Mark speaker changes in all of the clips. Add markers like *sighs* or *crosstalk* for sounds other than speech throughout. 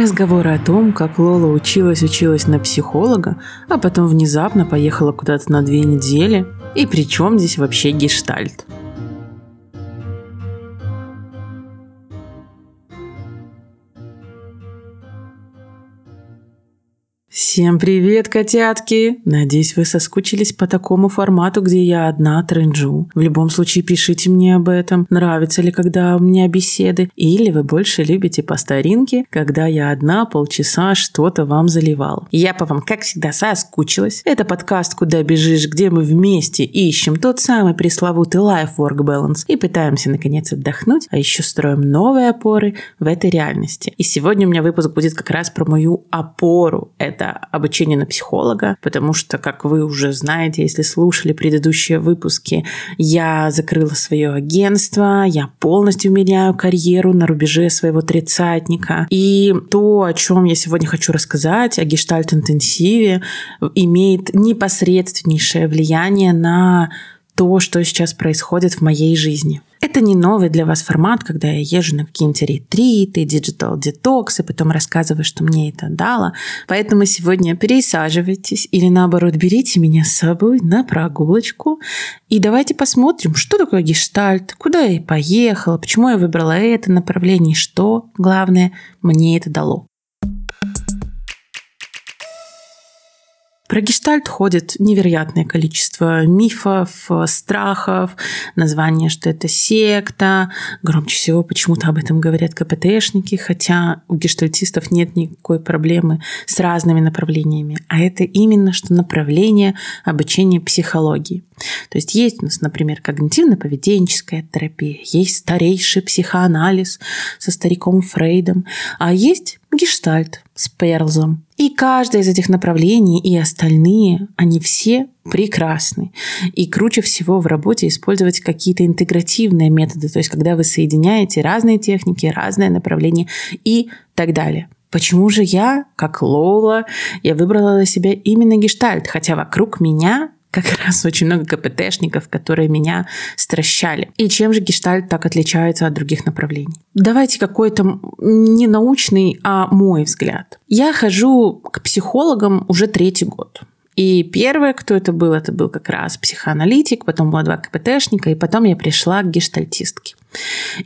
Speaker 1: Разговоры о том, как Лола училась-училась на психолога, а потом внезапно поехала куда-то на две недели. И при чем здесь вообще гештальт? Всем привет, котятки! Надеюсь, вы соскучились по такому формату, где я одна тренжу. В любом случае, пишите мне об этом. Нравится ли, когда у меня беседы? Или вы больше любите по старинке, когда я одна полчаса что-то вам заливал? Я по вам, как всегда, соскучилась. Это подкаст «Куда бежишь», где мы вместе ищем тот самый пресловутый life-work balance и пытаемся, наконец, отдохнуть, а еще строим новые опоры в этой реальности. И сегодня у меня выпуск будет как раз про мою опору. Это обучение на психолога, потому что, как вы уже знаете, если слушали предыдущие выпуски, я закрыла свое агентство, я полностью меняю карьеру на рубеже своего тридцатника. И то, о чем я сегодня хочу рассказать, о гештальт-интенсиве, имеет непосредственнейшее влияние на то, что сейчас происходит в моей жизни. Это не новый для вас формат, когда я езжу на какие-нибудь ретриты, digital детоксы, потом рассказываю, что мне это дало. Поэтому сегодня пересаживайтесь или наоборот берите меня с собой на прогулочку и давайте посмотрим, что такое гештальт, куда я поехала, почему я выбрала это направление, что, главное, мне это дало. Про гештальт ходит невероятное количество мифов, страхов, название, что это секта. Громче всего почему-то об этом говорят КПТшники, хотя у гештальтистов нет никакой проблемы с разными направлениями. А это именно что направление обучения психологии. То есть есть у нас, например, когнитивно-поведенческая терапия, есть старейший психоанализ со стариком Фрейдом, а есть гештальт с Перлзом. И каждое из этих направлений и остальные, они все прекрасны. И круче всего в работе использовать какие-то интегративные методы, то есть когда вы соединяете разные техники, разные направления и так далее. Почему же я, как Лола, я выбрала для себя именно гештальт, хотя вокруг меня как раз очень много КПТшников, которые меня стращали. И чем же гештальт так отличается от других направлений? Давайте какой-то не научный, а мой взгляд. Я хожу к психологам уже третий год. И первое, кто это был, это был как раз психоаналитик, потом было два КПТшника, и потом я пришла к гештальтистке.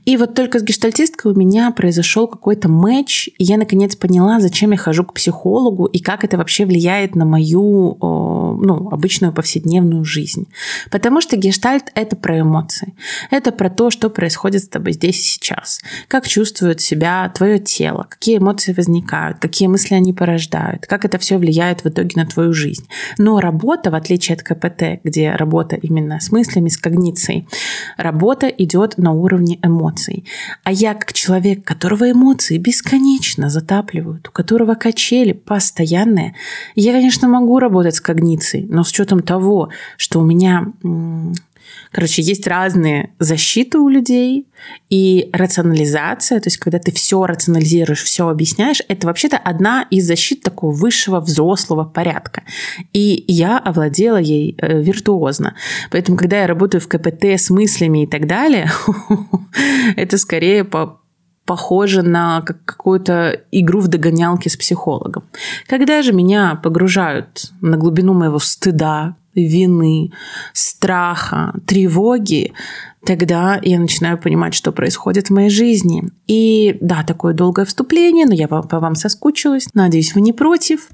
Speaker 1: И вот только с гештальтисткой у меня произошел какой-то матч, и я наконец поняла, зачем я хожу к психологу и как это вообще влияет на мою ну, обычную повседневную жизнь. Потому что гештальт — это про эмоции. Это про то, что происходит с тобой здесь и сейчас. Как чувствует себя твое тело, какие эмоции возникают, какие мысли они порождают, как это все влияет в итоге на твою жизнь. Но работа, в отличие от КПТ, где работа именно с мыслями, с когницией, работа идет на уровне уровне эмоций. А я как человек, которого эмоции бесконечно затапливают, у которого качели постоянные, я, конечно, могу работать с когницией, но с учетом того, что у меня Короче, есть разные защиты у людей, и рационализация, то есть когда ты все рационализируешь, все объясняешь, это вообще-то одна из защит такого высшего взрослого порядка. И я овладела ей э, виртуозно. Поэтому, когда я работаю в КПТ с мыслями и так далее, *laughs* это скорее по похоже на какую-то игру в догонялки с психологом. Когда же меня погружают на глубину моего стыда, вины, страха, тревоги, тогда я начинаю понимать, что происходит в моей жизни. И да, такое долгое вступление, но я по вам соскучилась. Надеюсь, вы не против.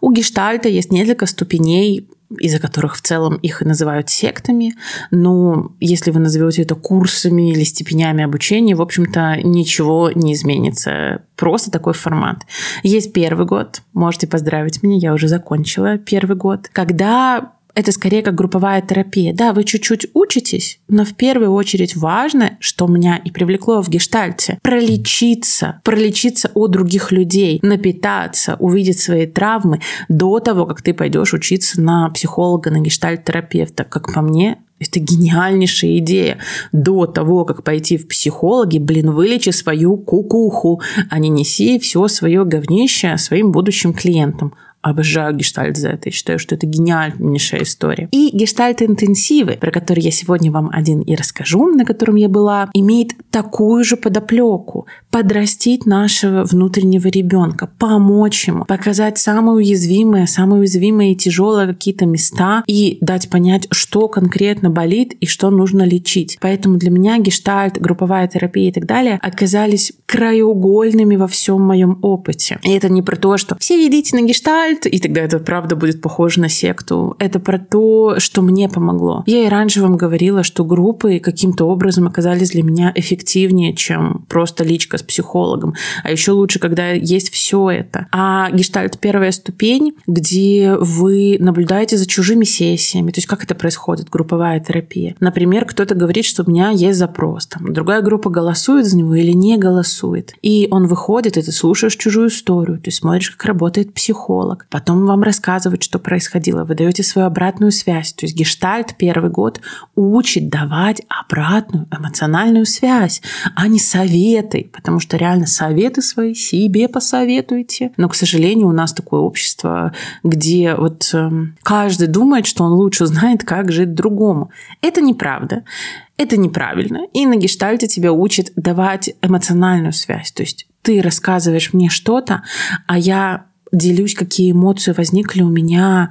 Speaker 1: У гештальта есть несколько ступеней из-за которых в целом их и называют сектами. Но если вы назовете это курсами или степенями обучения, в общем-то, ничего не изменится. Просто такой формат. Есть первый год, можете поздравить меня, я уже закончила первый год, когда это скорее как групповая терапия. Да, вы чуть-чуть учитесь, но в первую очередь важно, что меня и привлекло в гештальте, пролечиться, пролечиться от других людей, напитаться, увидеть свои травмы до того, как ты пойдешь учиться на психолога, на гештальт-терапевта. Как по мне, это гениальнейшая идея. До того, как пойти в психологи, блин, вылечи свою кукуху, а не неси все свое говнище своим будущим клиентам. Обожаю гештальт за это. Я считаю, что это гениальнейшая история. И гештальт-интенсивы, про которые я сегодня вам один и расскажу, на котором я была, имеет такую же подоплеку. Подрастить нашего внутреннего ребенка, помочь ему, показать самые уязвимые, самые уязвимые и тяжелые какие-то места и дать понять, что конкретно болит и что нужно лечить. Поэтому для меня гештальт, групповая терапия и так далее оказались краеугольными во всем моем опыте. И это не про то, что все идите на гештальт, гештальт, и тогда это правда будет похоже на секту. Это про то, что мне помогло. Я и раньше вам говорила, что группы каким-то образом оказались для меня эффективнее, чем просто личка с психологом. А еще лучше, когда есть все это. А гештальт первая ступень, где вы наблюдаете за чужими сессиями. То есть как это происходит, групповая терапия. Например, кто-то говорит, что у меня есть запрос. Там, другая группа голосует за него или не голосует. И он выходит, и ты слушаешь чужую историю, ты смотришь, как работает психолог, психолог, потом вам рассказывают, что происходило, вы даете свою обратную связь. То есть гештальт первый год учит давать обратную эмоциональную связь, а не советы, потому что реально советы свои себе посоветуйте. Но, к сожалению, у нас такое общество, где вот э, каждый думает, что он лучше знает, как жить другому. Это неправда. Это неправильно. И на гештальте тебя учат давать эмоциональную связь. То есть ты рассказываешь мне что-то, а я делюсь, какие эмоции возникли у меня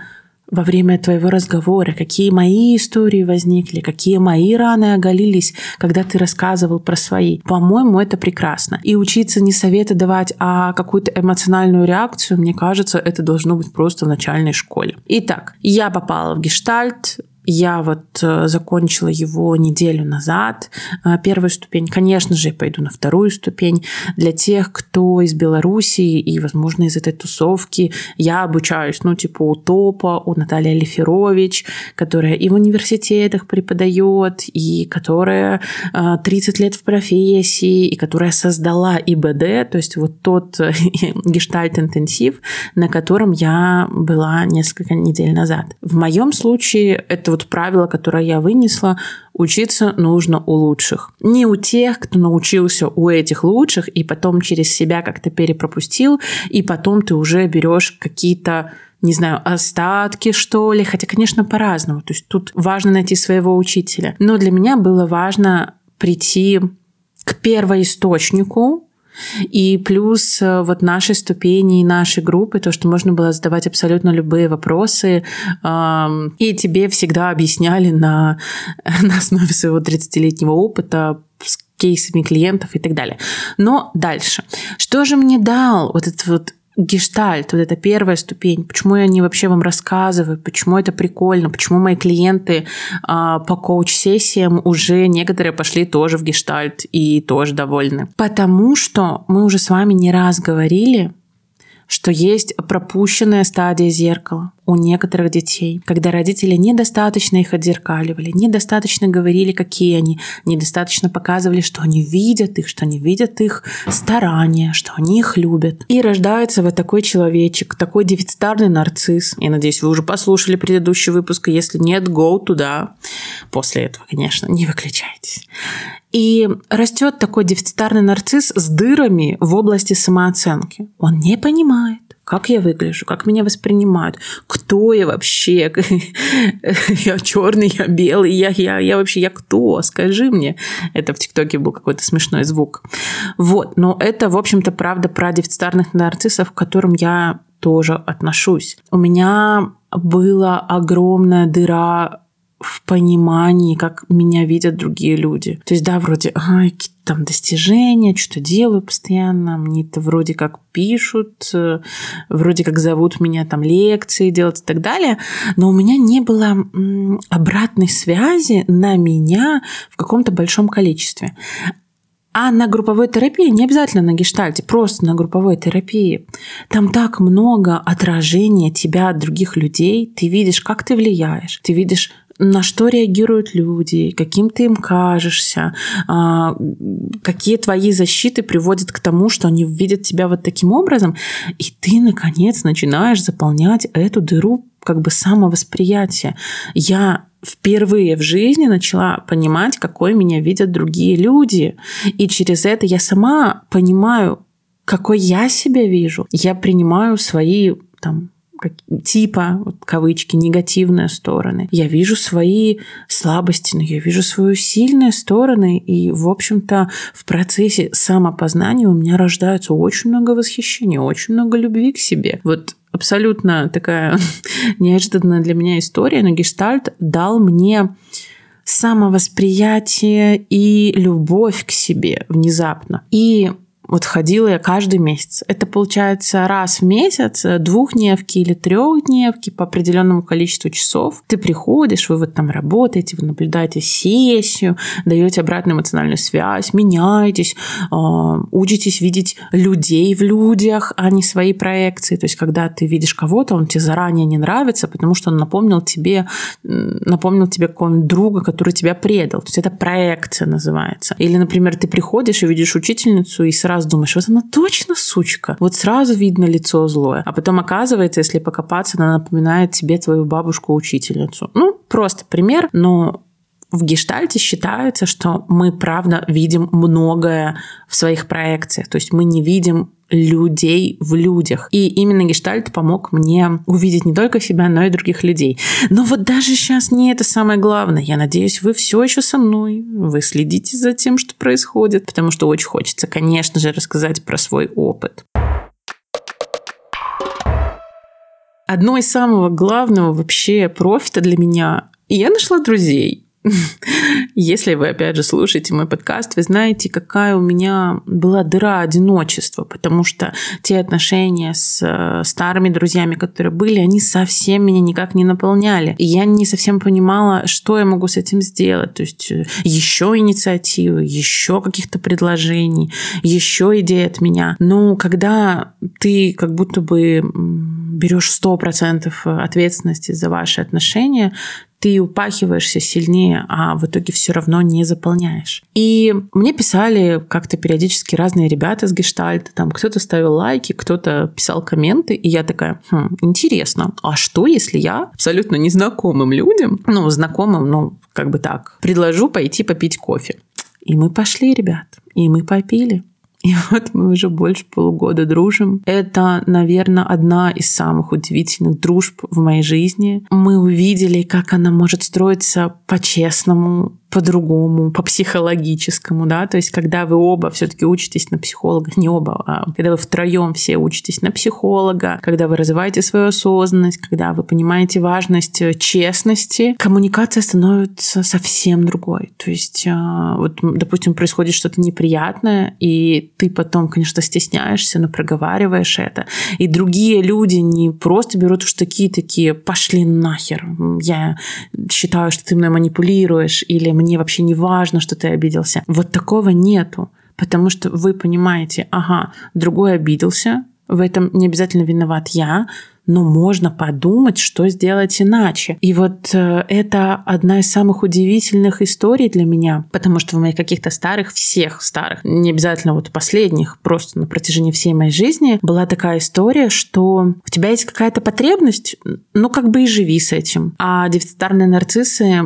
Speaker 1: во время твоего разговора, какие мои истории возникли, какие мои раны оголились, когда ты рассказывал про свои. По-моему, это прекрасно. И учиться не советы давать, а какую-то эмоциональную реакцию, мне кажется, это должно быть просто в начальной школе. Итак, я попала в гештальт, я вот э, закончила его неделю назад. Э, первую ступень, конечно же, я пойду на вторую ступень. Для тех, кто из Белоруссии и, возможно, из этой тусовки, я обучаюсь, ну, типа у ТОПа, у Натальи Алиферович, которая и в университетах преподает, и которая 30 э, лет в профессии, и которая создала ИБД, то есть вот тот *laughs* гештальт-интенсив, на котором я была несколько недель назад. В моем случае это вот правило, которое я вынесла, учиться нужно у лучших. Не у тех, кто научился у этих лучших, и потом через себя как-то перепропустил, и потом ты уже берешь какие-то не знаю, остатки, что ли. Хотя, конечно, по-разному. То есть тут важно найти своего учителя. Но для меня было важно прийти к первоисточнику, и плюс э, вот наши ступени и наши группы, то, что можно было задавать абсолютно любые вопросы, и тебе всегда объясняли на, *laughs* на основе своего 30-летнего опыта, с кейсами клиентов и так далее. Но дальше. Что же мне дал вот этот вот гештальт, вот это первая ступень, почему я не вообще вам рассказываю, почему это прикольно, почему мои клиенты а, по коуч-сессиям уже некоторые пошли тоже в гештальт и тоже довольны. Потому что мы уже с вами не раз говорили, что есть пропущенная стадия зеркала у некоторых детей, когда родители недостаточно их отзеркаливали, недостаточно говорили, какие они, недостаточно показывали, что они видят их, что они видят их старания, что они их любят. И рождается вот такой человечек, такой дефицитарный нарцисс. Я надеюсь, вы уже послушали предыдущий выпуск, если нет, go туда. После этого, конечно, не выключайтесь. И растет такой дефицитарный нарцисс с дырами в области самооценки. Он не понимает, как я выгляжу, как меня воспринимают, кто я вообще, *laughs* я черный, я белый, я, я, я вообще, я кто, скажи мне. Это в ТикТоке был какой-то смешной звук. Вот, но это, в общем-то, правда про дефицитарных нарциссов, к которым я тоже отношусь. У меня была огромная дыра в понимании, как меня видят другие люди. То есть, да, вроде, ай, какие там достижения, что-то делаю постоянно, мне это вроде как пишут, э, вроде как зовут меня там лекции делать и так далее, но у меня не было обратной связи на меня в каком-то большом количестве. А на групповой терапии, не обязательно на гештальте, просто на групповой терапии, там так много отражения тебя от других людей. Ты видишь, как ты влияешь, ты видишь, на что реагируют люди, каким ты им кажешься, а, какие твои защиты приводят к тому, что они видят тебя вот таким образом, и ты, наконец, начинаешь заполнять эту дыру как бы самовосприятия. Я впервые в жизни начала понимать, какой меня видят другие люди. И через это я сама понимаю, какой я себя вижу. Я принимаю свои там типа, вот, кавычки, негативные стороны. Я вижу свои слабости, но я вижу свои сильные стороны. И, в общем-то, в процессе самопознания у меня рождается очень много восхищения, очень много любви к себе. Вот абсолютно такая *laughs* неожиданная для меня история, но гештальт дал мне самовосприятие и любовь к себе внезапно. И вот ходила я каждый месяц. Это получается раз в месяц, двухдневки или трехдневки по определенному количеству часов. Ты приходишь, вы вот там работаете, вы наблюдаете сессию, даете обратную эмоциональную связь, меняетесь, а, учитесь видеть людей в людях, а не свои проекции. То есть, когда ты видишь кого-то, он тебе заранее не нравится, потому что он напомнил тебе, напомнил тебе какого-нибудь друга, который тебя предал. То есть, это проекция называется. Или, например, ты приходишь и видишь учительницу и сразу сразу думаешь, вот она точно сучка. Вот сразу видно лицо злое. А потом оказывается, если покопаться, она напоминает тебе твою бабушку-учительницу. Ну, просто пример, но в гештальте считается, что мы, правда, видим многое в своих проекциях. То есть мы не видим людей в людях. И именно гештальт помог мне увидеть не только себя, но и других людей. Но вот даже сейчас не это самое главное. Я надеюсь, вы все еще со мной. Вы следите за тем, что происходит, потому что очень хочется, конечно же, рассказать про свой опыт. Одно из самого главного вообще профита для меня я нашла друзей. *laughs* Если вы, опять же, слушаете мой подкаст, вы знаете, какая у меня была дыра одиночества, потому что те отношения с э, старыми друзьями, которые были, они совсем меня никак не наполняли. И я не совсем понимала, что я могу с этим сделать. То есть э, еще инициативы, еще каких-то предложений, еще идеи от меня. Но когда ты как будто бы берешь 100% ответственности за ваши отношения, ты упахиваешься сильнее, а в итоге все равно не заполняешь. И мне писали как-то периодически разные ребята с гештальта, там кто-то ставил лайки, кто-то писал комменты, и я такая, хм, интересно, а что, если я абсолютно незнакомым людям, ну, знакомым, ну, как бы так, предложу пойти попить кофе? И мы пошли, ребят, и мы попили. И вот мы уже больше полугода дружим. Это, наверное, одна из самых удивительных дружб в моей жизни. Мы увидели, как она может строиться по-честному, по-другому, по-психологическому, да, то есть когда вы оба все-таки учитесь на психолога, не оба, а когда вы втроем все учитесь на психолога, когда вы развиваете свою осознанность, когда вы понимаете важность э, честности, коммуникация становится совсем другой. То есть, а, вот, допустим, происходит что-то неприятное, и ты потом, конечно, стесняешься, но проговариваешь это, и другие люди не просто берут в штыки такие, пошли нахер, я считаю, что ты мной манипулируешь, или мне вообще не важно, что ты обиделся. Вот такого нету, потому что вы понимаете, ага, другой обиделся, в этом не обязательно виноват я, но можно подумать, что сделать иначе. И вот э, это одна из самых удивительных историй для меня, потому что в моих каких-то старых, всех старых, не обязательно вот последних, просто на протяжении всей моей жизни была такая история, что у тебя есть какая-то потребность, ну как бы и живи с этим. А дефицитарные нарциссы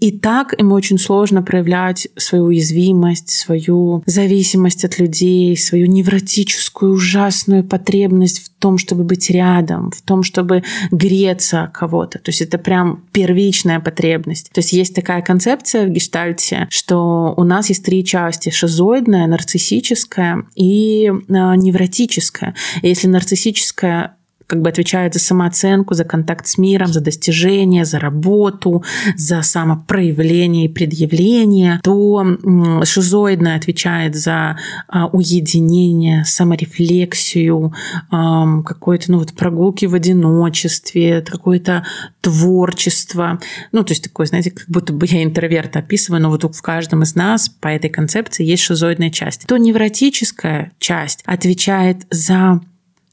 Speaker 1: и так им очень сложно проявлять свою уязвимость, свою зависимость от людей, свою невротическую ужасную потребность в том, чтобы быть рядом, рядом, в том, чтобы греться кого-то. То есть это прям первичная потребность. То есть есть такая концепция в гештальте, что у нас есть три части. Шизоидная, нарциссическая и э, невротическая. И если нарциссическая как бы отвечает за самооценку, за контакт с миром, за достижение, за работу, за самопроявление и предъявление, то шизоидная отвечает за а, уединение, саморефлексию, какой-то ну, вот прогулки в одиночестве, какое-то творчество. Ну, то есть такое, знаете, как будто бы я интроверт описываю, но вот в каждом из нас по этой концепции есть шизоидная часть. То невротическая часть отвечает за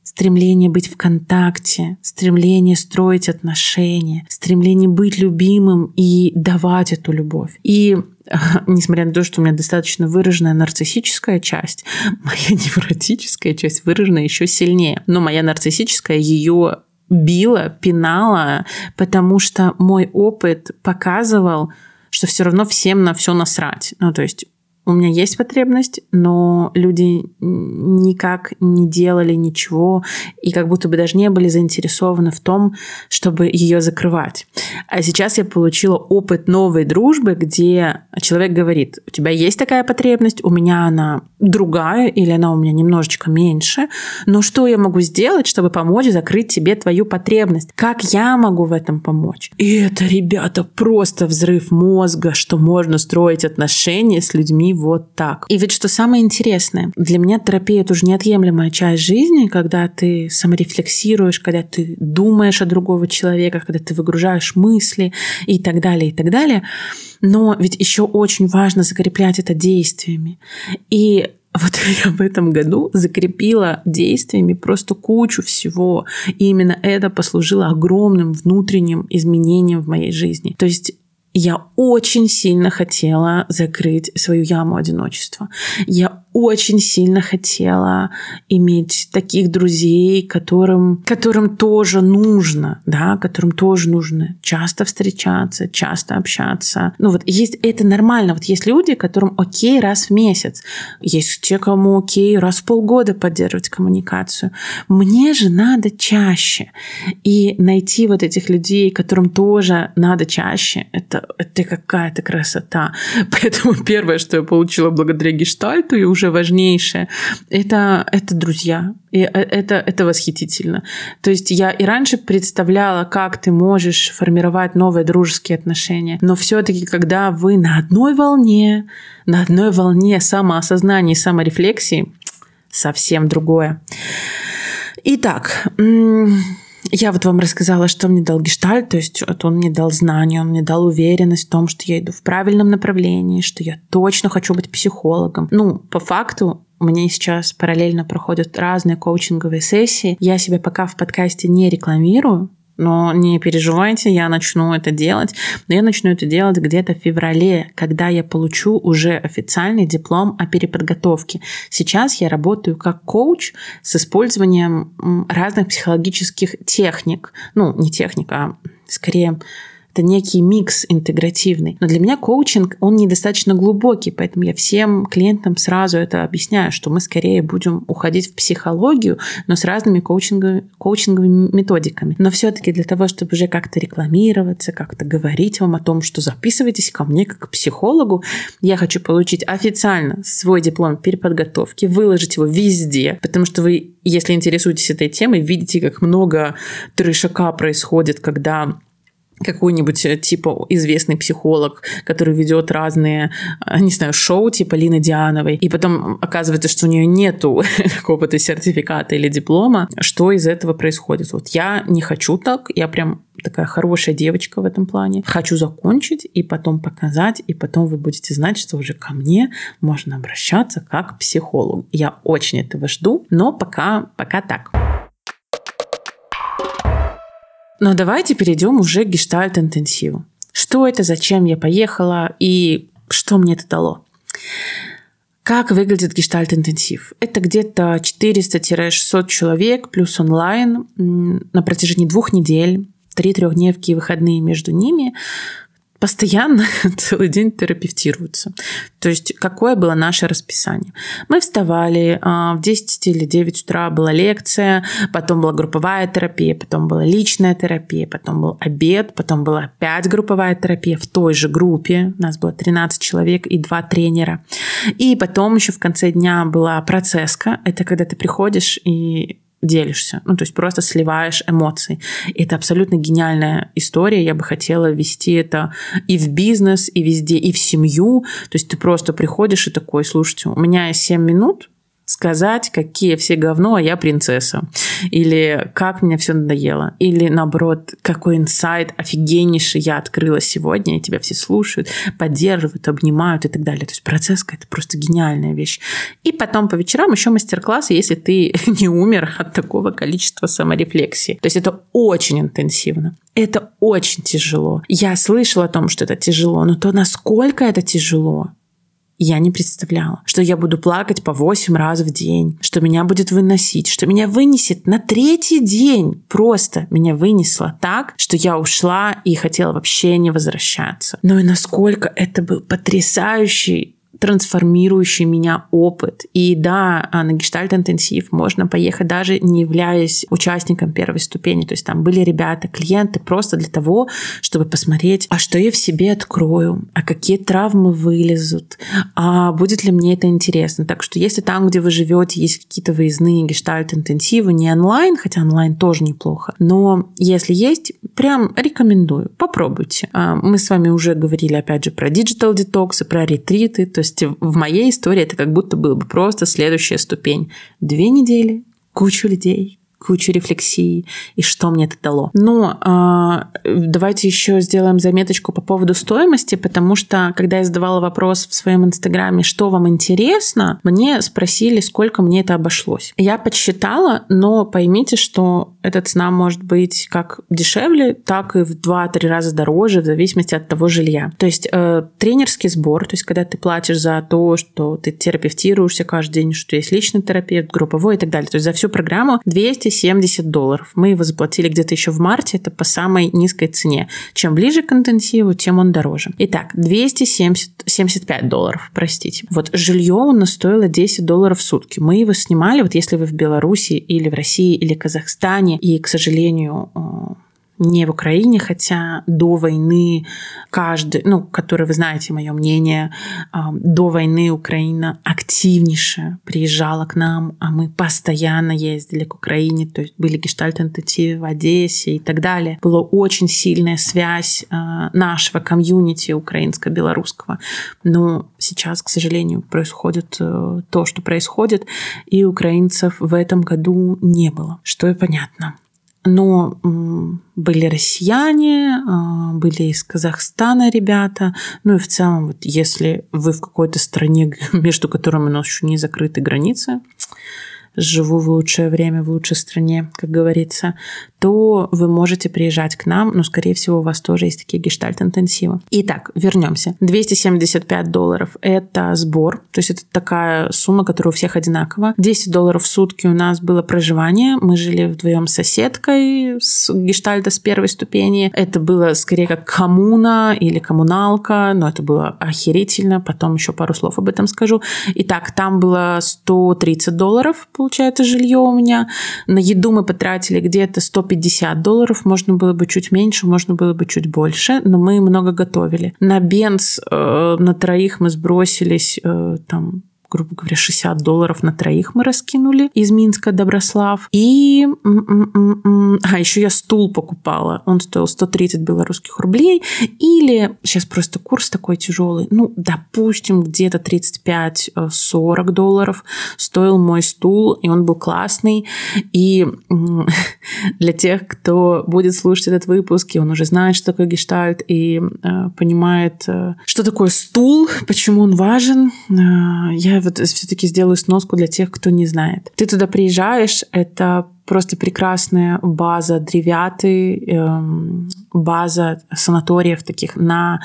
Speaker 1: стремление быть в контакте, стремление строить отношения, стремление быть любимым и давать эту любовь. И *laughs* несмотря на то, что у меня достаточно выраженная нарциссическая часть, *laughs* моя невротическая часть выражена еще сильнее. Но моя нарциссическая ее била, пинала, потому что мой опыт показывал, что все равно всем на все насрать. Ну, то есть у меня есть потребность, но люди никак не делали ничего и как будто бы даже не были заинтересованы в том, чтобы ее закрывать. А сейчас я получила опыт новой дружбы, где человек говорит, у тебя есть такая потребность, у меня она другая или она у меня немножечко меньше, но что я могу сделать, чтобы помочь закрыть тебе твою потребность? Как я могу в этом помочь? И это, ребята, просто взрыв мозга, что можно строить отношения с людьми вот так. И ведь что самое интересное, для меня терапия это уже неотъемлемая часть жизни, когда ты саморефлексируешь, когда ты думаешь о другого человека, когда ты выгружаешь мысли и так далее, и так далее. Но ведь еще очень важно закреплять это действиями. И вот *laughs* я в этом году закрепила действиями просто кучу всего. И именно это послужило огромным внутренним изменением в моей жизни. То есть я очень сильно хотела закрыть свою яму одиночества. Я очень сильно хотела иметь таких друзей, которым, которым тоже нужно, да, которым тоже нужно часто встречаться, часто общаться. Ну вот есть это нормально. Вот есть люди, которым окей раз в месяц. Есть те, кому окей раз в полгода поддерживать коммуникацию. Мне же надо чаще. И найти вот этих людей, которым тоже надо чаще, это, это какая-то красота. Поэтому первое, что я получила благодаря гештальту, и уже уже важнейшее, это, это друзья. И э, это, это восхитительно. То есть я и раньше представляла, как ты можешь формировать новые дружеские отношения. Но все-таки, когда вы на одной волне, на одной волне самоосознания и саморефлексии, совсем другое. Итак, я вот вам рассказала, что мне дал гештальт, то есть вот он мне дал знания, он мне дал уверенность в том, что я иду в правильном направлении, что я точно хочу быть психологом. Ну, по факту, меня сейчас параллельно проходят разные коучинговые сессии. Я себя пока в подкасте не рекламирую, но не переживайте, я начну это делать. Но я начну это делать где-то в феврале, когда я получу уже официальный диплом о переподготовке. Сейчас я работаю как коуч с использованием разных психологических техник. Ну, не техник, а скорее это некий микс интегративный. Но для меня коучинг, он недостаточно глубокий, поэтому я всем клиентам сразу это объясняю, что мы скорее будем уходить в психологию, но с разными коучинговыми, коучинговыми методиками. Но все-таки для того, чтобы уже как-то рекламироваться, как-то говорить вам о том, что записывайтесь ко мне как к психологу, я хочу получить официально свой диплом переподготовки, выложить его везде, потому что вы, если интересуетесь этой темой, видите, как много трешака происходит, когда какой-нибудь э, типа известный психолог, который ведет разные, э, не знаю, шоу типа Лины Диановой, и потом оказывается, что у нее нету *laughs* какого-то сертификата или диплома, что из этого происходит? Вот я не хочу так, я прям такая хорошая девочка в этом плане. Хочу закончить и потом показать, и потом вы будете знать, что уже ко мне можно обращаться как к психологу. Я очень этого жду, но пока, пока так. Но давайте перейдем уже к гештальт-интенсиву. Что это, зачем я поехала и что мне это дало? Как выглядит гештальт-интенсив? Это где-то 400-600 человек плюс онлайн на протяжении двух недель, три трехдневки и выходные между ними постоянно *laughs* целый день терапевтируются. То есть какое было наше расписание? Мы вставали, а, в 10 или 9 утра была лекция, потом была групповая терапия, потом была личная терапия, потом был обед, потом была опять групповая терапия в той же группе. У нас было 13 человек и два тренера. И потом еще в конце дня была процесска. Это когда ты приходишь и делишься. Ну, то есть просто сливаешь эмоции. И это абсолютно гениальная история. Я бы хотела вести это и в бизнес, и везде, и в семью. То есть ты просто приходишь и такой, слушайте, у меня есть 7 минут, сказать, какие все говно, а я принцесса. Или как мне все надоело. Или наоборот, какой инсайт офигеннейший я открыла сегодня, и тебя все слушают, поддерживают, обнимают и так далее. То есть процесс это просто гениальная вещь. И потом по вечерам еще мастер-классы, если ты *laughs* не умер от такого количества саморефлексии. То есть это очень интенсивно. Это очень тяжело. Я слышала о том, что это тяжело, но то, насколько это тяжело, я не представляла, что я буду плакать по 8 раз в день, что меня будет выносить, что меня вынесет на третий день. Просто меня вынесло так, что я ушла и хотела вообще не возвращаться. Ну и насколько это был потрясающий трансформирующий меня опыт. И да, а, на гештальт-интенсив можно поехать даже не являясь участником первой ступени. То есть там были ребята, клиенты просто для того, чтобы посмотреть, а что я в себе открою, а какие травмы вылезут, а будет ли мне это интересно. Так что если там, где вы живете, есть какие-то выездные гештальт-интенсивы, не онлайн, хотя онлайн тоже неплохо, но если есть, прям рекомендую, попробуйте. А, мы с вами уже говорили, опять же, про detox и про ретриты, то есть в моей истории это как будто было бы просто следующая ступень. Две недели, кучу людей, кучу рефлексий и что мне это дало. Но э, давайте еще сделаем заметочку по поводу стоимости, потому что когда я задавала вопрос в своем инстаграме, что вам интересно, мне спросили, сколько мне это обошлось. Я подсчитала, но поймите, что эта цена может быть как дешевле, так и в 2-3 раза дороже, в зависимости от того жилья. То есть э, тренерский сбор, то есть когда ты платишь за то, что ты терапевтируешься каждый день, что есть личный терапевт, групповой и так далее. То есть за всю программу 200 270 долларов. Мы его заплатили где-то еще в марте, это по самой низкой цене. Чем ближе к интенсиву, тем он дороже. Итак, 275 долларов, простите. Вот жилье у нас стоило 10 долларов в сутки. Мы его снимали, вот если вы в Беларуси или в России или Казахстане, и, к сожалению, э, не в Украине, хотя до войны каждый, ну, который вы знаете мое мнение, до войны Украина активнейше приезжала к нам, а мы постоянно ездили к Украине, то есть были гештальт-интенсивы в Одессе и так далее. Была очень сильная связь а, нашего комьюнити украинско-белорусского. Но сейчас, к сожалению, происходит э, то, что происходит, и украинцев в этом году не было, что и понятно но были россияне, а, были из Казахстана ребята. Ну и в целом, вот если вы в какой-то стране, *laughs* между которыми у нас еще не закрыты границы, живу в лучшее время, в лучшей стране, как говорится, то вы можете приезжать к нам, но, скорее всего, у вас тоже есть такие гештальт-интенсивы. Итак, вернемся. 275 долларов – это сбор, то есть это такая сумма, которая у всех одинакова. 10 долларов в сутки у нас было проживание, мы жили вдвоем с соседкой с гештальта с первой ступени. Это было скорее как коммуна или коммуналка, но это было охерительно, потом еще пару слов об этом скажу. Итак, там было 130 долларов, получается, жилье у меня. На еду мы потратили где-то 150 долларов. Можно было бы чуть меньше, можно было бы чуть больше, но мы много готовили. На бенз э, на троих мы сбросились э, там грубо говоря, 60 долларов на троих мы раскинули из Минска Доброслав. И... А, еще я стул покупала. Он стоил 130 белорусских рублей. Или, сейчас просто курс такой тяжелый, ну, допустим, где-то 35-40 долларов стоил мой стул, и он был классный. И *laughs* для тех, кто будет слушать этот выпуск, и он уже знает, что такое гештальт, и э, понимает, э, что такое стул, почему он важен, э, я вот все-таки сделаю сноску для тех, кто не знает. Ты туда приезжаешь, это просто прекрасная база древяты, эм, база санаториев таких на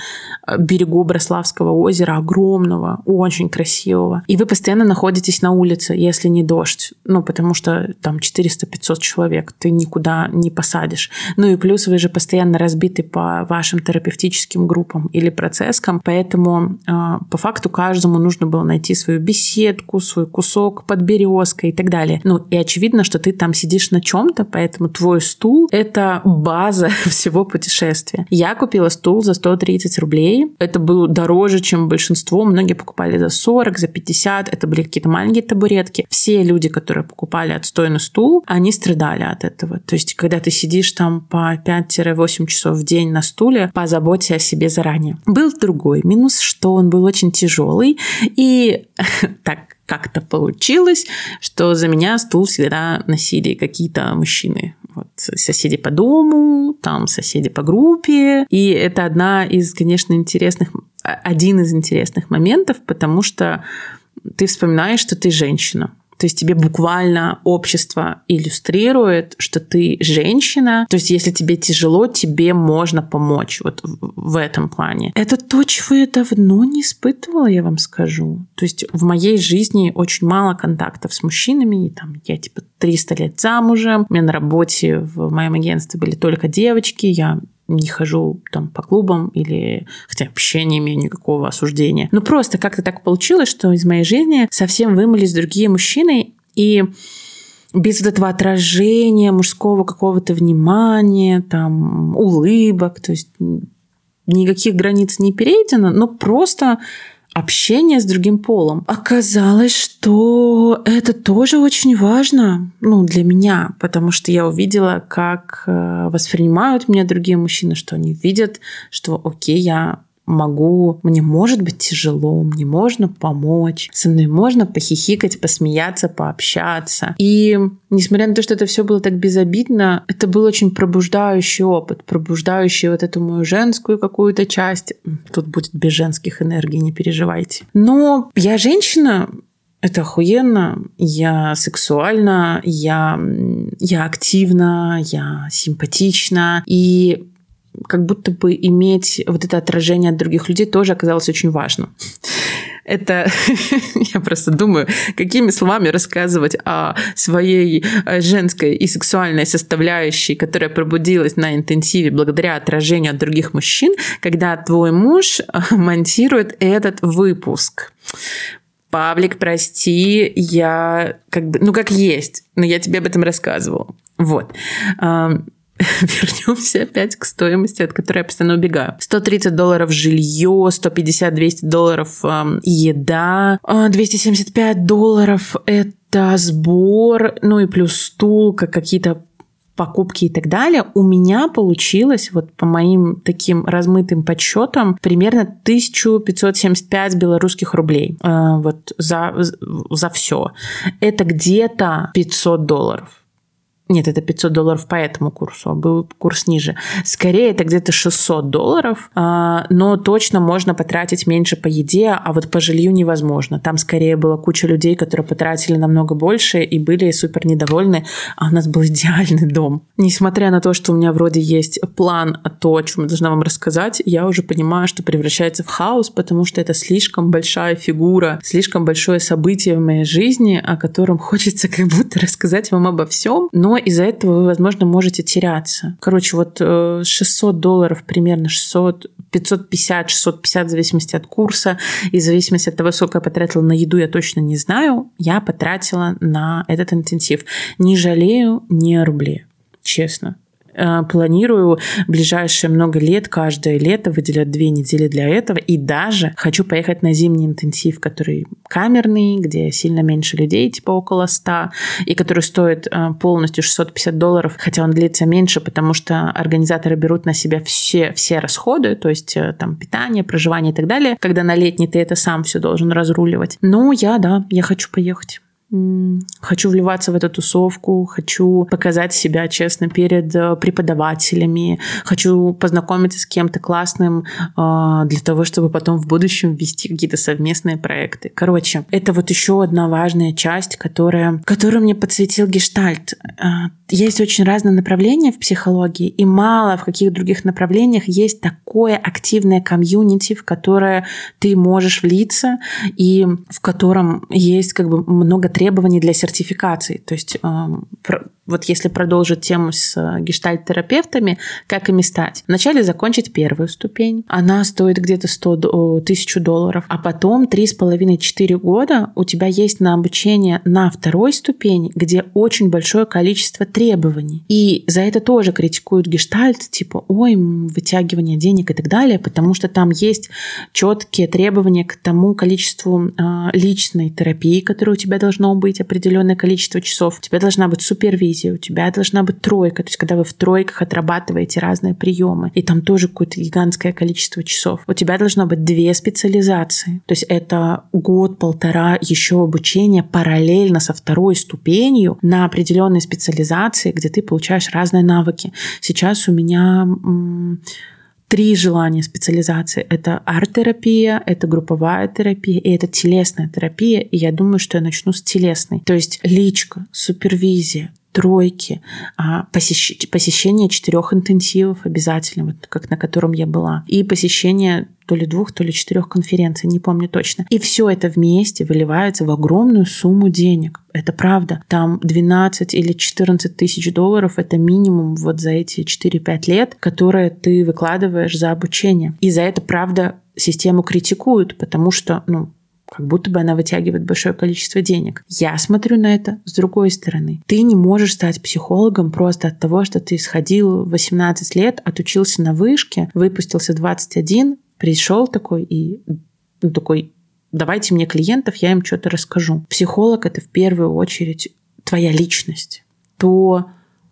Speaker 1: берегу Брославского озера, огромного, очень красивого. И вы постоянно находитесь на улице, если не дождь. Ну, потому что там 400-500 человек, ты никуда не посадишь. Ну и плюс вы же постоянно разбиты по вашим терапевтическим группам или процесскам, поэтому э, по факту каждому нужно было найти свою беседку, свой кусок под березкой и так далее. Ну и очевидно, что ты там сидишь на чем-то, поэтому твой стул — это база *laughs* всего путешествия. Я купила стул за 130 рублей. Это было дороже, чем большинство. Многие покупали за 40, за 50. Это были какие-то маленькие табуретки. Все люди, которые покупали отстойный стул, они страдали от этого. То есть, когда ты сидишь там по 5-8 часов в день на стуле, позаботься о себе заранее. Был другой минус, что он был очень тяжелый. И *laughs* так как-то получилось, что за меня стул всегда носили какие-то мужчины. Вот соседи по дому, там соседи по группе. И это одна из, конечно, интересных, один из интересных моментов, потому что ты вспоминаешь, что ты женщина. То есть тебе буквально общество иллюстрирует, что ты женщина. То есть если тебе тяжело, тебе можно помочь вот в этом плане. Это то, чего я давно не испытывала, я вам скажу. То есть в моей жизни очень мало контактов с мужчинами. И там я типа 300 лет замужем. У меня на работе в моем агентстве были только девочки. Я не хожу там по клубам или хотя вообще не имею никакого осуждения. Ну просто как-то так получилось, что из моей жизни совсем вымылись другие мужчины, и без вот этого отражения мужского какого-то внимания, там, улыбок, то есть никаких границ не перейдено, но просто общение с другим полом. Оказалось, что это тоже очень важно ну, для меня, потому что я увидела, как э, воспринимают меня другие мужчины, что они видят, что окей, я могу, мне может быть тяжело, мне можно помочь, со мной можно похихикать, посмеяться, пообщаться. И несмотря на то, что это все было так безобидно, это был очень пробуждающий опыт, пробуждающий вот эту мою женскую какую-то часть. Тут будет без женских энергий, не переживайте. Но я женщина, это охуенно, я сексуальна, я, я активна, я симпатична. И как будто бы иметь вот это отражение от других людей тоже оказалось очень важно. *laughs* Это *laughs* я просто думаю, какими словами рассказывать о своей э, женской и сексуальной составляющей, которая пробудилась на интенсиве благодаря отражению от других мужчин, когда твой муж э, монтирует этот выпуск. Павлик, прости, я как бы, ну как есть, но я тебе об этом рассказывала. Вот. *laughs* вернемся опять к стоимости, от которой я постоянно убегаю. 130 долларов жилье, 150-200 долларов э, еда, 275 долларов это сбор, ну и плюс стул, как какие-то покупки и так далее, у меня получилось, вот по моим таким размытым подсчетам, примерно 1575 белорусских рублей э, вот за, за все. Это где-то 500 долларов. Нет, это 500 долларов по этому курсу, а был курс ниже. Скорее, это где-то 600 долларов, а, но точно можно потратить меньше по еде, а вот по жилью невозможно. Там скорее была куча людей, которые потратили намного больше и были супер недовольны, а у нас был идеальный дом. Несмотря на то, что у меня вроде есть план, то, о чем я должна вам рассказать, я уже понимаю, что превращается в хаос, потому что это слишком большая фигура, слишком большое событие в моей жизни, о котором *laughs* хочется как будто рассказать вам обо всем, но из-за этого вы, возможно, можете теряться. Короче, вот 600 э, долларов, примерно 600, 550, 650 в зависимости от курса и в зависимости от того, сколько я потратила на еду, я точно не знаю, я потратила на этот интенсив. Не жалею ни о рубле, честно. Э, планирую ближайшие много лет, каждое лето выделять две недели для этого. И даже хочу поехать на зимний интенсив, который камерный, где сильно меньше людей, типа около 100, и который стоит э, полностью 650 долларов, хотя он длится меньше, потому что организаторы берут на себя все, все расходы, то есть э, там питание, проживание и так далее, когда на летний ты это сам все должен разруливать. Ну, я, да, я хочу поехать. Хочу вливаться в эту тусовку, хочу показать себя честно перед э, преподавателями, хочу познакомиться с кем-то классным а, для того, чтобы потом в будущем вести какие-то совместные проекты. Короче, это вот еще одна важная часть, которая, которую мне подсветил гештальт. А, есть очень разные направления в психологии, и мало в каких других направлениях есть такое активное комьюнити, в которое ты можешь влиться, и в котором есть как бы много требований для сертификации. То есть эм, вот если продолжить тему с э, гештальт-терапевтами, как ими стать? Вначале закончить первую ступень. Она стоит где-то 100 тысячу долларов. А потом 3,5-4 года у тебя есть на обучение на второй ступени, где очень большое количество требований. И за это тоже критикуют гештальт, типа, ой, вытягивание денег и так далее, потому что там есть четкие требования к тому количеству э, личной терапии, которая у тебя должно быть, определенное количество часов. У тебя должна быть супервизия, у тебя должна быть тройка, то есть когда вы в тройках отрабатываете разные приемы, и там тоже какое-то гигантское количество часов. У тебя должно быть две специализации, то есть это год-полтора еще обучения параллельно со второй ступенью на определенной специализации, где ты получаешь разные навыки. Сейчас у меня три желания специализации. Это арт-терапия, это групповая терапия и это телесная терапия. И я думаю, что я начну с телесной. То есть личка, супервизия, тройки, а, посещ... посещение четырех интенсивов обязательно, вот как на котором я была, и посещение то ли двух, то ли четырех конференций, не помню точно. И все это вместе выливается в огромную сумму денег. Это правда. Там 12 или 14 тысяч долларов – это минимум вот за эти 4-5 лет, которые ты выкладываешь за обучение. И за это, правда, систему критикуют, потому что, ну, как будто бы она вытягивает большое количество денег. Я смотрю на это с другой стороны. Ты не можешь стать психологом просто от того, что ты сходил 18 лет, отучился на вышке, выпустился 21, пришел такой и ну, такой, давайте мне клиентов, я им что-то расскажу. Психолог — это в первую очередь твоя личность. То,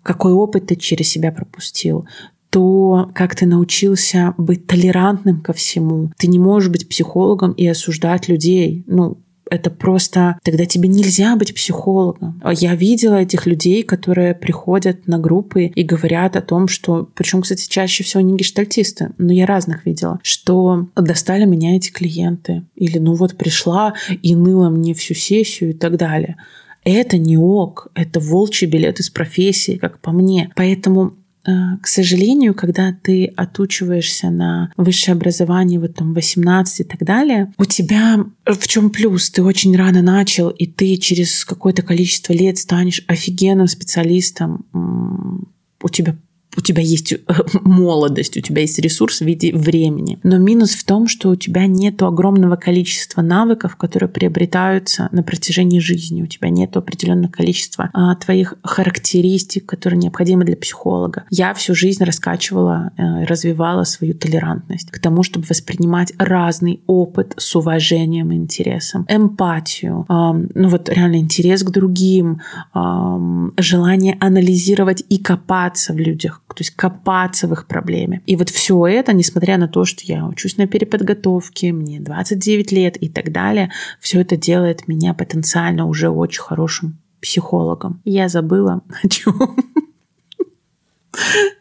Speaker 1: какой опыт ты через себя пропустил, то, как ты научился быть толерантным ко всему. Ты не можешь быть психологом и осуждать людей. Ну, это просто... Тогда тебе нельзя быть психологом. Я видела этих людей, которые приходят на группы и говорят о том, что... Причем, кстати, чаще всего не гештальтисты, но я разных видела, что достали меня эти клиенты. Или ну вот пришла и ныла мне всю сессию и так далее. Это не ок, это волчий билет из профессии, как по мне. Поэтому к сожалению, когда ты отучиваешься на высшее образование, вот там 18 и так далее, у тебя в чем плюс? Ты очень рано начал, и ты через какое-то количество лет станешь офигенным специалистом. У тебя у тебя есть э, *laughs* молодость, у тебя есть ресурс в виде времени. Но минус в том, что у тебя нет огромного количества навыков, которые приобретаются на протяжении жизни. У тебя нет определенного количества а, твоих характеристик, которые необходимы для психолога. Я всю жизнь раскачивала, э, развивала свою толерантность к тому, чтобы воспринимать разный опыт с уважением и интересом, эмпатию, э, ну вот реально интерес к другим, э, желание анализировать и копаться в людях, то есть копаться в их проблеме. И вот все это, несмотря на то, что я учусь на переподготовке, мне 29 лет и так далее, все это делает меня потенциально уже очень хорошим психологом. Я забыла *laughs* о чем.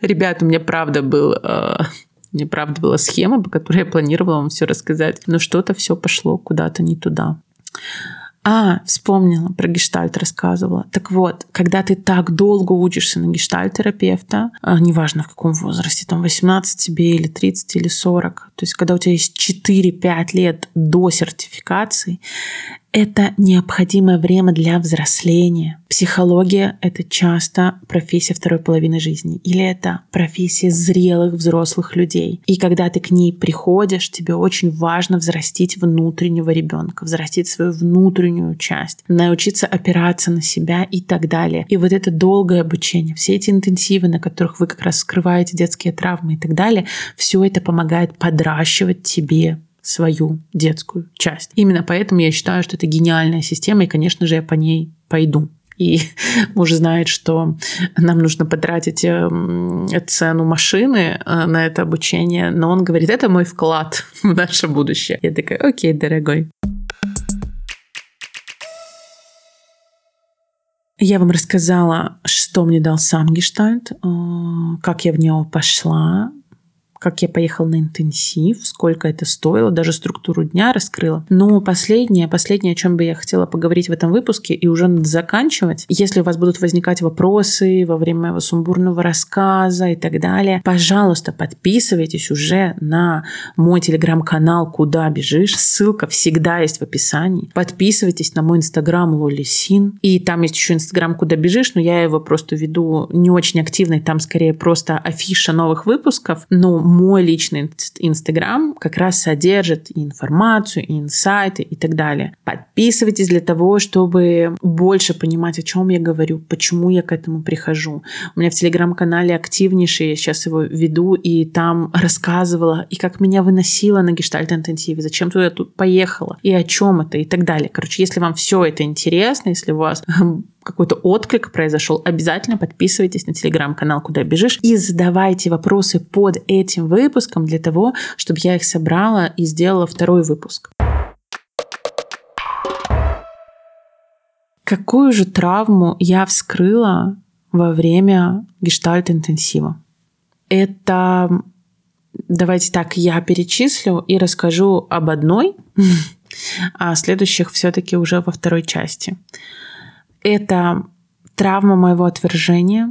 Speaker 1: Ребята, у меня правда был э, мне правда была схема, по которой я планировала вам все рассказать, но что-то все пошло куда-то не туда. А, вспомнила, про гештальт рассказывала. Так вот, когда ты так долго учишься на гештальт-терапевта, а, неважно в каком возрасте, там 18 тебе или 30 или 40, то есть когда у тебя есть 4-5 лет до сертификации, это необходимое время для взросления. Психология — это часто профессия второй половины жизни. Или это профессия зрелых взрослых людей. И когда ты к ней приходишь, тебе очень важно взрастить внутреннего ребенка, взрастить свою внутреннюю часть, научиться опираться на себя и так далее. И вот это долгое обучение, все эти интенсивы, на которых вы как раз скрываете детские травмы и так далее, все это помогает подращивать тебе свою детскую часть. Именно поэтому я считаю, что это гениальная система, и, конечно же, я по ней пойду. И *laughs* муж знает, что нам нужно потратить эм, цену машины э, на это обучение, но он говорит, это мой вклад *laughs* в наше будущее. Я такая, окей, дорогой. Я вам рассказала, что мне дал сам гештальт, э, как я в него пошла, как я поехала на интенсив, сколько это стоило, даже структуру дня раскрыла. Но последнее, последнее, о чем бы я хотела поговорить в этом выпуске, и уже надо заканчивать. Если у вас будут возникать вопросы во время моего сумбурного рассказа и так далее, пожалуйста, подписывайтесь уже на мой телеграм-канал «Куда бежишь». Ссылка всегда есть в описании. Подписывайтесь на мой инстаграм Лоли Син. И там есть еще инстаграм «Куда бежишь», но я его просто веду не очень активно, и там скорее просто афиша новых выпусков. Но мой личный Инстаграм как раз содержит и информацию, и инсайты и так далее. Подписывайтесь для того, чтобы больше понимать, о чем я говорю, почему я к этому прихожу. У меня в Телеграм-канале активнейший, я сейчас его веду, и там рассказывала, и как меня выносило на гештальт-интенсиве, зачем туда тут поехала, и о чем это, и так далее. Короче, если вам все это интересно, если у вас *laughs* какой-то отклик произошел, обязательно подписывайтесь на телеграм-канал «Куда бежишь» и задавайте вопросы под этим выпуском для того, чтобы я их собрала и сделала второй выпуск. Какую же травму я вскрыла во время гештальт-интенсива? Это, давайте так, я перечислю и расскажу об одной, *laughs* а следующих все-таки уже во второй части это травма моего отвержения,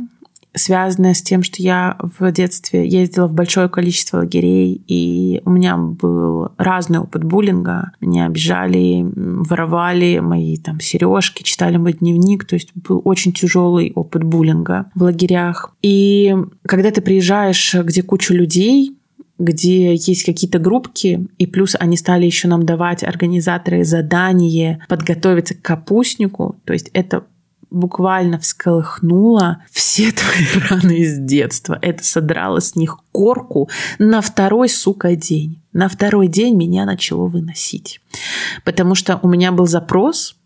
Speaker 1: связанная с тем, что я в детстве ездила в большое количество лагерей, и у меня был разный опыт буллинга. Меня обижали, воровали мои там сережки, читали мой дневник. То есть был очень тяжелый опыт буллинга в лагерях. И когда ты приезжаешь, где куча людей, где есть какие-то группки, и плюс они стали еще нам давать, организаторы, задание подготовиться к капустнику. То есть это буквально всколыхнуло все *laughs* твои раны из детства. Это содрало с них корку на второй, сука, день. На второй день меня начало выносить. Потому что у меня был запрос,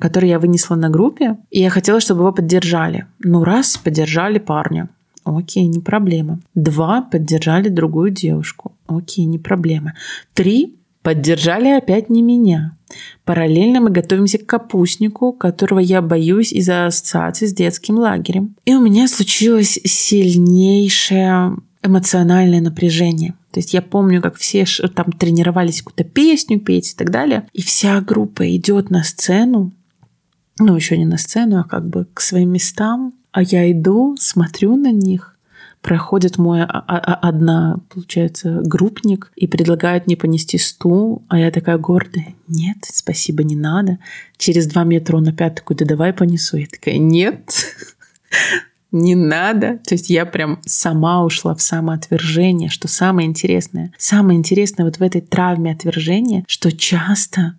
Speaker 1: который я вынесла на группе, и я хотела, чтобы его поддержали. Ну, раз, поддержали парня. Окей, не проблема. Два, поддержали другую девушку. Окей, не проблема. Три, поддержали опять не меня. Параллельно мы готовимся к капустнику, которого я боюсь из-за ассоциации с детским лагерем. И у меня случилось сильнейшее эмоциональное напряжение. То есть я помню, как все там тренировались какую-то песню петь и так далее. И вся группа идет на сцену, ну еще не на сцену, а как бы к своим местам. А я иду, смотрю на них, проходит мой а, а, одна, получается, группник и предлагает мне понести стул, а я такая гордая, нет, спасибо, не надо. Через два метра он опять такой, да давай понесу. Я такая, нет, *laughs* не надо. То есть я прям сама ушла в самоотвержение, что самое интересное. Самое интересное вот в этой травме отвержения, что часто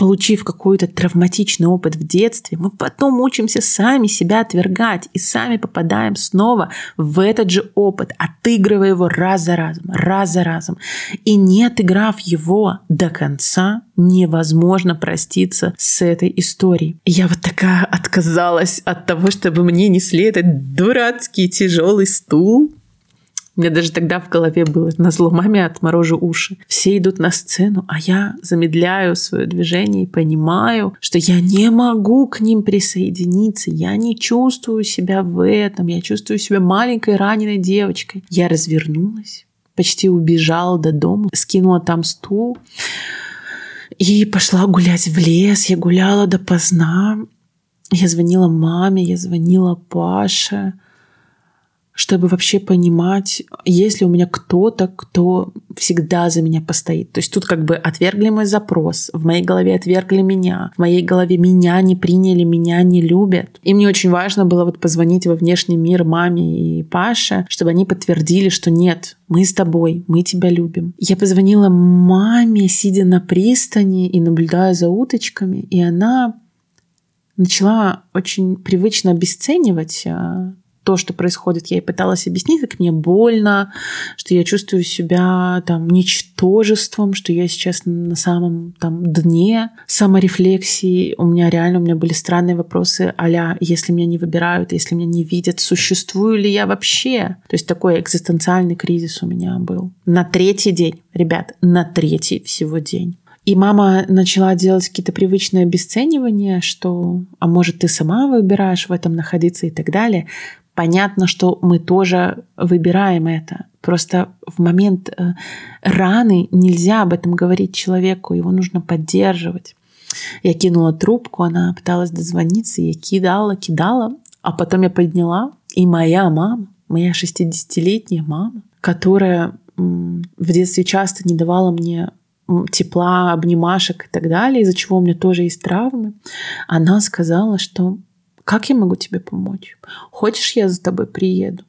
Speaker 1: получив какой-то травматичный опыт в детстве, мы потом учимся сами себя отвергать и сами попадаем снова в этот же опыт, отыгрывая его раз за разом, раз за разом. И не отыграв его до конца, невозможно проститься с этой историей. Я вот такая отказалась от того, чтобы мне несли этот дурацкий тяжелый стул, меня даже тогда в голове было на зло маме отморожу уши. Все идут на сцену, а я замедляю свое движение и понимаю, что я не могу к ним присоединиться. Я не чувствую себя в этом. Я чувствую себя маленькой раненой девочкой. Я развернулась, почти убежала до дома, скинула там стул и пошла гулять в лес. Я гуляла допоздна. Я звонила маме, я звонила Паше чтобы вообще понимать, есть ли у меня кто-то, кто всегда за меня постоит. То есть тут как бы отвергли мой запрос, в моей голове отвергли меня, в моей голове меня не приняли, меня не любят. И мне очень важно было вот позвонить во внешний мир маме и Паше, чтобы они подтвердили, что нет, мы с тобой, мы тебя любим. Я позвонила маме, сидя на пристани и наблюдая за уточками, и она начала очень привычно обесценивать а, то, что происходит. Я ей пыталась объяснить, как мне больно, что я чувствую себя там ничтожеством, что я сейчас на самом там дне саморефлексии. У меня реально у меня были странные вопросы а если меня не выбирают, если меня не видят, существую ли я вообще? То есть такой экзистенциальный кризис у меня был. На третий день, ребят, на третий всего день. И мама начала делать какие-то привычные обесценивания, что, а может, ты сама выбираешь в этом находиться и так далее. Понятно, что мы тоже выбираем это. Просто в момент э, раны нельзя об этом говорить человеку, его нужно поддерживать. Я кинула трубку, она пыталась дозвониться, я кидала, кидала, а потом я подняла, и моя мама, моя 60-летняя мама, которая в детстве часто не давала мне тепла, обнимашек и так далее, из-за чего у меня тоже есть травмы, она сказала, что как я могу тебе помочь? Хочешь, я за тобой приеду?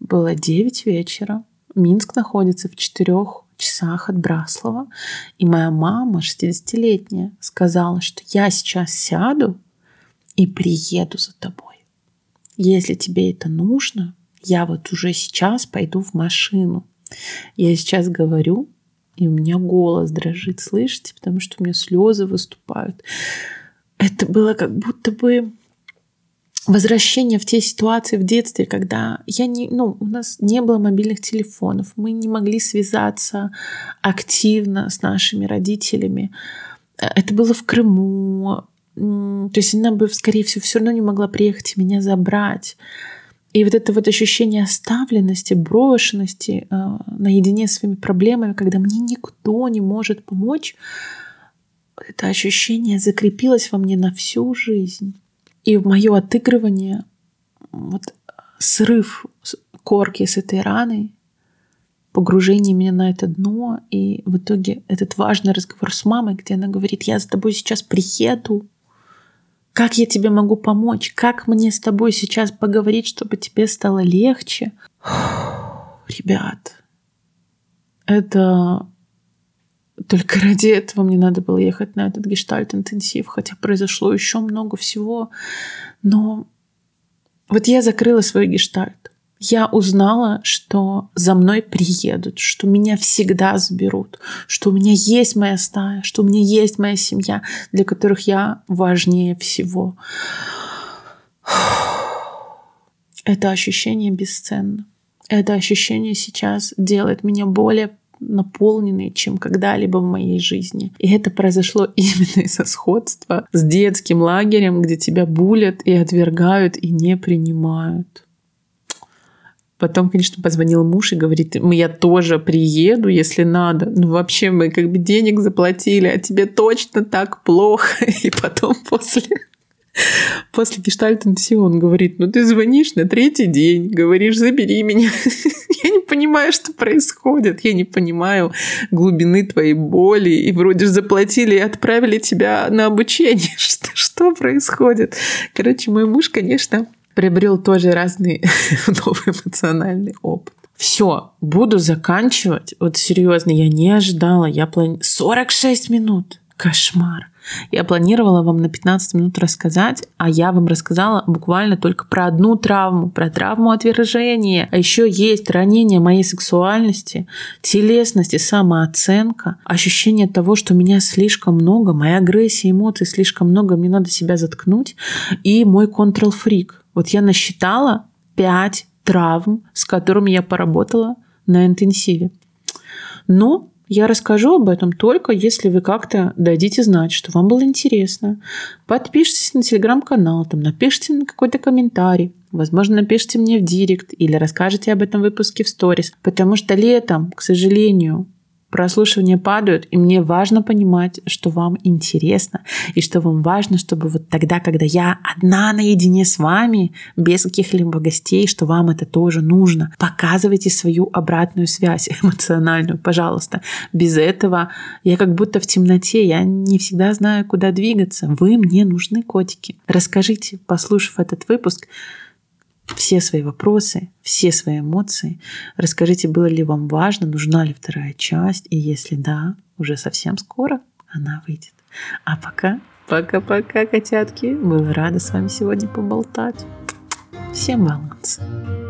Speaker 1: Было 9 вечера. Минск находится в четырех часах от Браслова. И моя мама, 60-летняя, сказала, что я сейчас сяду и приеду за тобой. Если тебе это нужно, я вот уже сейчас пойду в машину. Я сейчас говорю, и у меня голос дрожит, слышите, потому что у меня слезы выступают. Это было как будто бы возвращение в те ситуации в детстве, когда я не, ну, у нас не было мобильных телефонов, мы не могли связаться активно с нашими родителями. Это было в Крыму. То есть она бы, скорее всего, все равно не могла приехать и меня забрать. И вот это вот ощущение оставленности, брошенности, э, наедине с своими проблемами, когда мне никто не может помочь, это ощущение закрепилось во мне на всю жизнь. И мое отыгрывание, вот срыв корки с этой раной, погружение меня на это дно, и в итоге этот важный разговор с мамой, где она говорит, я с тобой сейчас приеду, как я тебе могу помочь? Как мне с тобой сейчас поговорить, чтобы тебе стало легче? *sighs* Ребят, это только ради этого мне надо было ехать на этот гештальт-интенсив, хотя произошло еще много всего. Но вот я закрыла свой гештальт я узнала, что за мной приедут, что меня всегда заберут, что у меня есть моя стая, что у меня есть моя семья, для которых я важнее всего. Это ощущение бесценно. Это ощущение сейчас делает меня более наполненной, чем когда-либо в моей жизни. И это произошло *laughs* именно из-за сходства с детским лагерем, где тебя булят и отвергают и не принимают. Потом, конечно, позвонил муж и говорит, я тоже приеду, если надо. Ну, вообще, мы как бы денег заплатили, а тебе точно так плохо. *laughs* И потом после После гештальт-интенсива он говорит, ну ты звонишь на третий день, говоришь, забери меня. *laughs* Я не понимаю, что происходит. Я не понимаю глубины твоей боли. И вроде заплатили и отправили тебя на обучение. *laughs* Что, что происходит? Короче, мой муж, конечно, приобрел тоже разный *laughs* новый эмоциональный опыт. Все, буду заканчивать. Вот серьезно, я не ожидала. Я плани... 46 минут. Кошмар. Я планировала вам на 15 минут рассказать, а я вам рассказала буквально только про одну травму, про травму отвержения. А еще есть ранение моей сексуальности, телесности, самооценка, ощущение того, что меня слишком много, моя агрессия, эмоций слишком много, мне надо себя заткнуть, и мой контрол-фрик. Вот я насчитала 5 травм, с которыми я поработала на интенсиве. Но я расскажу об этом только если вы как-то дадите знать, что вам было интересно. Подпишитесь на телеграм-канал, там напишите на какой-то комментарий. Возможно, напишите мне в директ или расскажете об этом выпуске в сторис. Потому что летом, к сожалению, прослушивания падают, и мне важно понимать, что вам интересно, и что вам важно, чтобы вот тогда, когда я одна наедине с вами, без каких-либо гостей, что вам это тоже нужно. Показывайте свою обратную связь *laughs* эмоциональную, пожалуйста. Без этого я как будто в темноте, я не всегда знаю, куда двигаться. Вы мне нужны, котики. Расскажите, послушав этот выпуск, все свои вопросы, все свои эмоции. Расскажите, было ли вам важно, нужна ли вторая часть, и если да, уже совсем скоро она выйдет. А пока, пока-пока, котятки. Была рада с вами сегодня поболтать. Всем баланса.